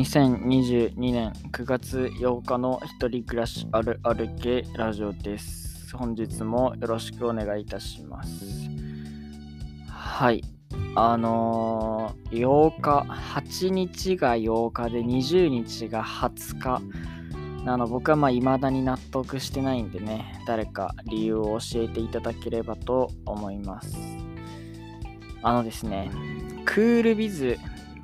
2022年9月8日の一人暮らしあるある系ラジオです。本日もよろしくお願いいたします。はい。あのー、8日、8日が8日で20日が20日。あの僕はまあ未だに納得してないんでね、誰か理由を教えていただければと思います。あのですね、クールビズ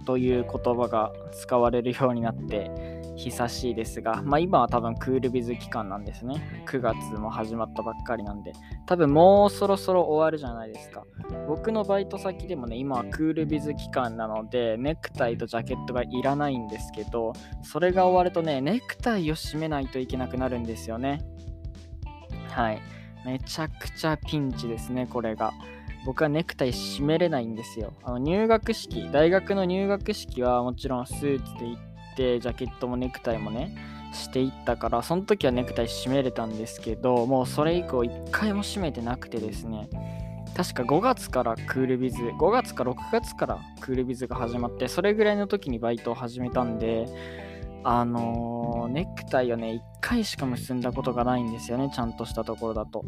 という言葉が使われるようになって久しいですが、まあ、今は多分クールビズ期間なんですね。9月も始まったばっかりなんで、多分もうそろそろ終わるじゃないですか。僕のバイト先でもね、今はクールビズ期間なので、ネクタイとジャケットがいらないんですけど、それが終わるとね、ネクタイを締めないといけなくなるんですよね。はい。めちゃくちゃピンチですね、これが。僕はネクタイ締めれないんですよ。あの入学式、大学の入学式はもちろんスーツで行って、ジャケットもネクタイもね、していったから、その時はネクタイ締めれたんですけど、もうそれ以降1回も締めてなくてですね、確か5月からクールビズ、5月か6月からクールビズが始まって、それぐらいの時にバイトを始めたんで、あのー、ネクタイをね、1回しか結んだことがないんですよね、ちゃんとしたところだと。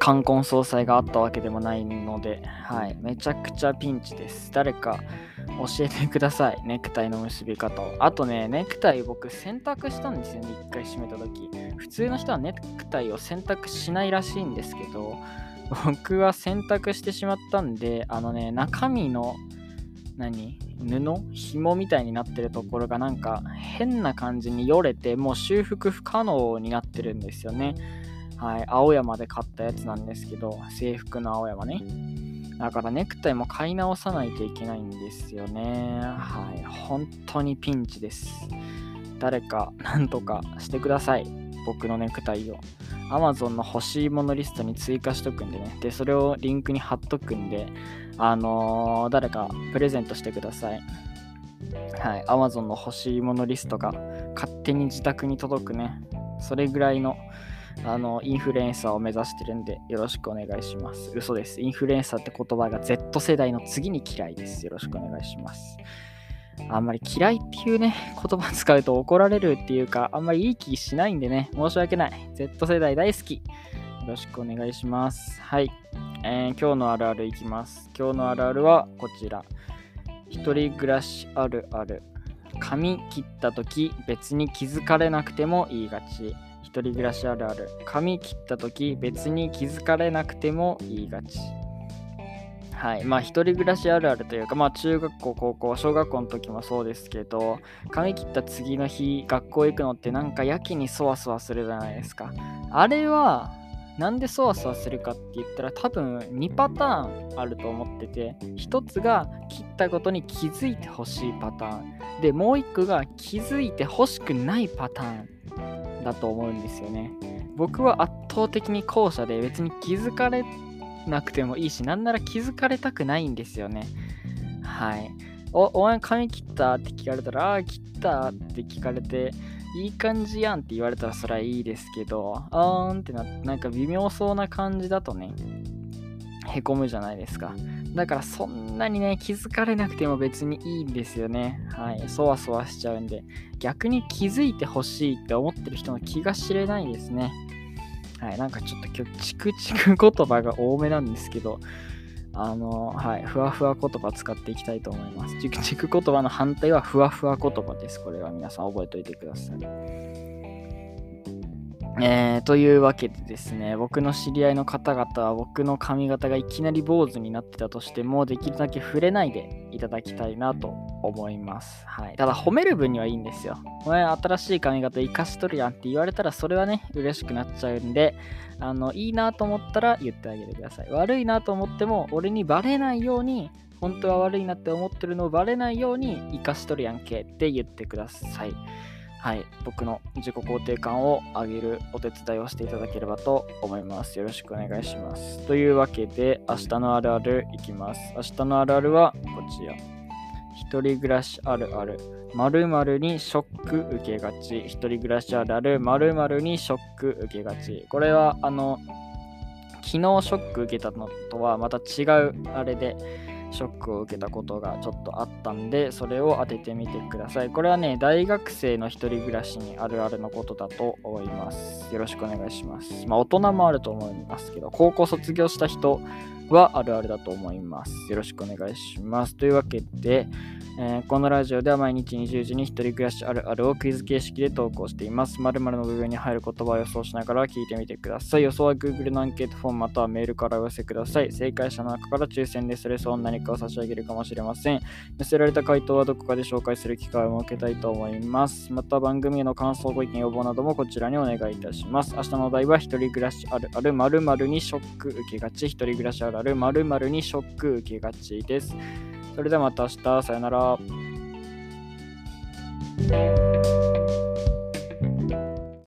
冠婚葬祭があったわけでもないので、はい、めちゃくちゃピンチです。誰か教えてください。ネクタイの結び方を。あとね、ネクタイ僕選択したんですよね、一回締めた時。普通の人はネクタイを選択しないらしいんですけど、僕は選択してしまったんで、あのね、中身の何？布？紐みたいになってるところがなんか変な感じによれてもう修復不可能になってるんですよね。はい、青山で買ったやつなんですけど、制服の青山ね。だからネクタイも買い直さないといけないんですよね。はい、本当にピンチです。誰か何とかしてください。僕のネクタイを。Amazon の欲しいものリストに追加しとくんでね。で、それをリンクに貼っとくんで、あのー、誰かプレゼントしてください。はい、Amazon の欲しいものリストが勝手に自宅に届くね。それぐらいのあの、インフルエンサーを目指してるんで、よろしくお願いします。嘘です。インフルエンサーって言葉が Z 世代の次に嫌いです。よろしくお願いします。あんまり嫌いっていうね、言葉使うと怒られるっていうか、あんまりいい気しないんでね、申し訳ない。Z 世代大好き。よろしくお願いします。はい。えー、今日のあるあるいきます。今日のあるあるはこちら。一人暮らしあるある。髪切った時別に気づかれなくても言いがち。一人暮らしあるある。髪切った時別に気づかれなくても言いがち。はい。まあ一人暮らしあるあるというかまあ中学校高校小学校の時もそうですけど髪切った次の日学校行くのってなんかやけにそわそわするじゃないですか。あれはなんでそわそわするかって言ったら多分2パターンあると思ってて1つが切ったことに気づいてほしいパターン。でもう1個が気づいてほしくないパターン。だと思うんですよね。僕は圧倒的に後者で別に気づかれなくてもいいし、なんなら気づかれたくないんですよね。はい。お、お前髪切ったって聞かれたら、ああ、切ったって聞かれて、いい感じやんって言われたらそれはいいですけど、あーんってな、なんか微妙そうな感じだとね、へこむじゃないですか。だからそんなにね、気づかれなくても別にいいんですよね。はい。そわそわしちゃうんで、逆に気づいてほしいって思ってる人の気が知れないですね。はい。なんかちょっと今日、チクチク言葉が多めなんですけど、あの、はい。ふわふわ言葉使っていきたいと思います。チクチク言葉の反対はふわふわ言葉です。これは皆さん覚えておいてください。えー、というわけでですね、僕の知り合いの方々は僕の髪型がいきなり坊主になってたとしても、できるだけ触れないでいただきたいなと思います。はい、ただ、褒める分にはいいんですよ。お前、新しい髪型生かしとるやんって言われたら、それはね、嬉しくなっちゃうんで、あのいいなと思ったら言ってあげてください。悪いなと思っても、俺にバレないように、本当は悪いなって思ってるのをバレないように生かしとるやんけって言ってください。はい、僕の自己肯定感を上げるお手伝いをしていただければと思います。よろしくお願いします。というわけで、明日のあるあるいきます。明日のあるあるはこちら。一人暮らしあるある。〇〇にショック受けがち。一人暮らしあるある。〇〇にショック受けがち。これは、あの、昨日ショック受けたのとはまた違うあれで、ショックを受けたことがちょっとあったんで、それを当ててみてください。これはね、大学生の一人暮らしにあるあるのことだと思います。よろしくお願いします。まあ、大人もあると思いますけど、高校卒業した人はあるあるだと思います。よろしくお願いします。というわけで、えー、このラジオでは毎日20時に一人暮らしあるあるをクイズ形式で投稿しています。〇〇の部分に入る言葉を予想しながら聞いてみてください。予想は Google のアンケートフォームまたはメールからお寄せください。正解者の中から抽選でそれ相応何かを差し上げるかもしれません。寄せられた回答はどこかで紹介する機会を設けたいと思います。また番組への感想、ご意見、要望などもこちらにお願いいたします。明日のお題は一人暮らしあるある〇〇にショック受けがち。一人暮らしあるある〇〇にショック受けがちです。それではまた明日、さよなら。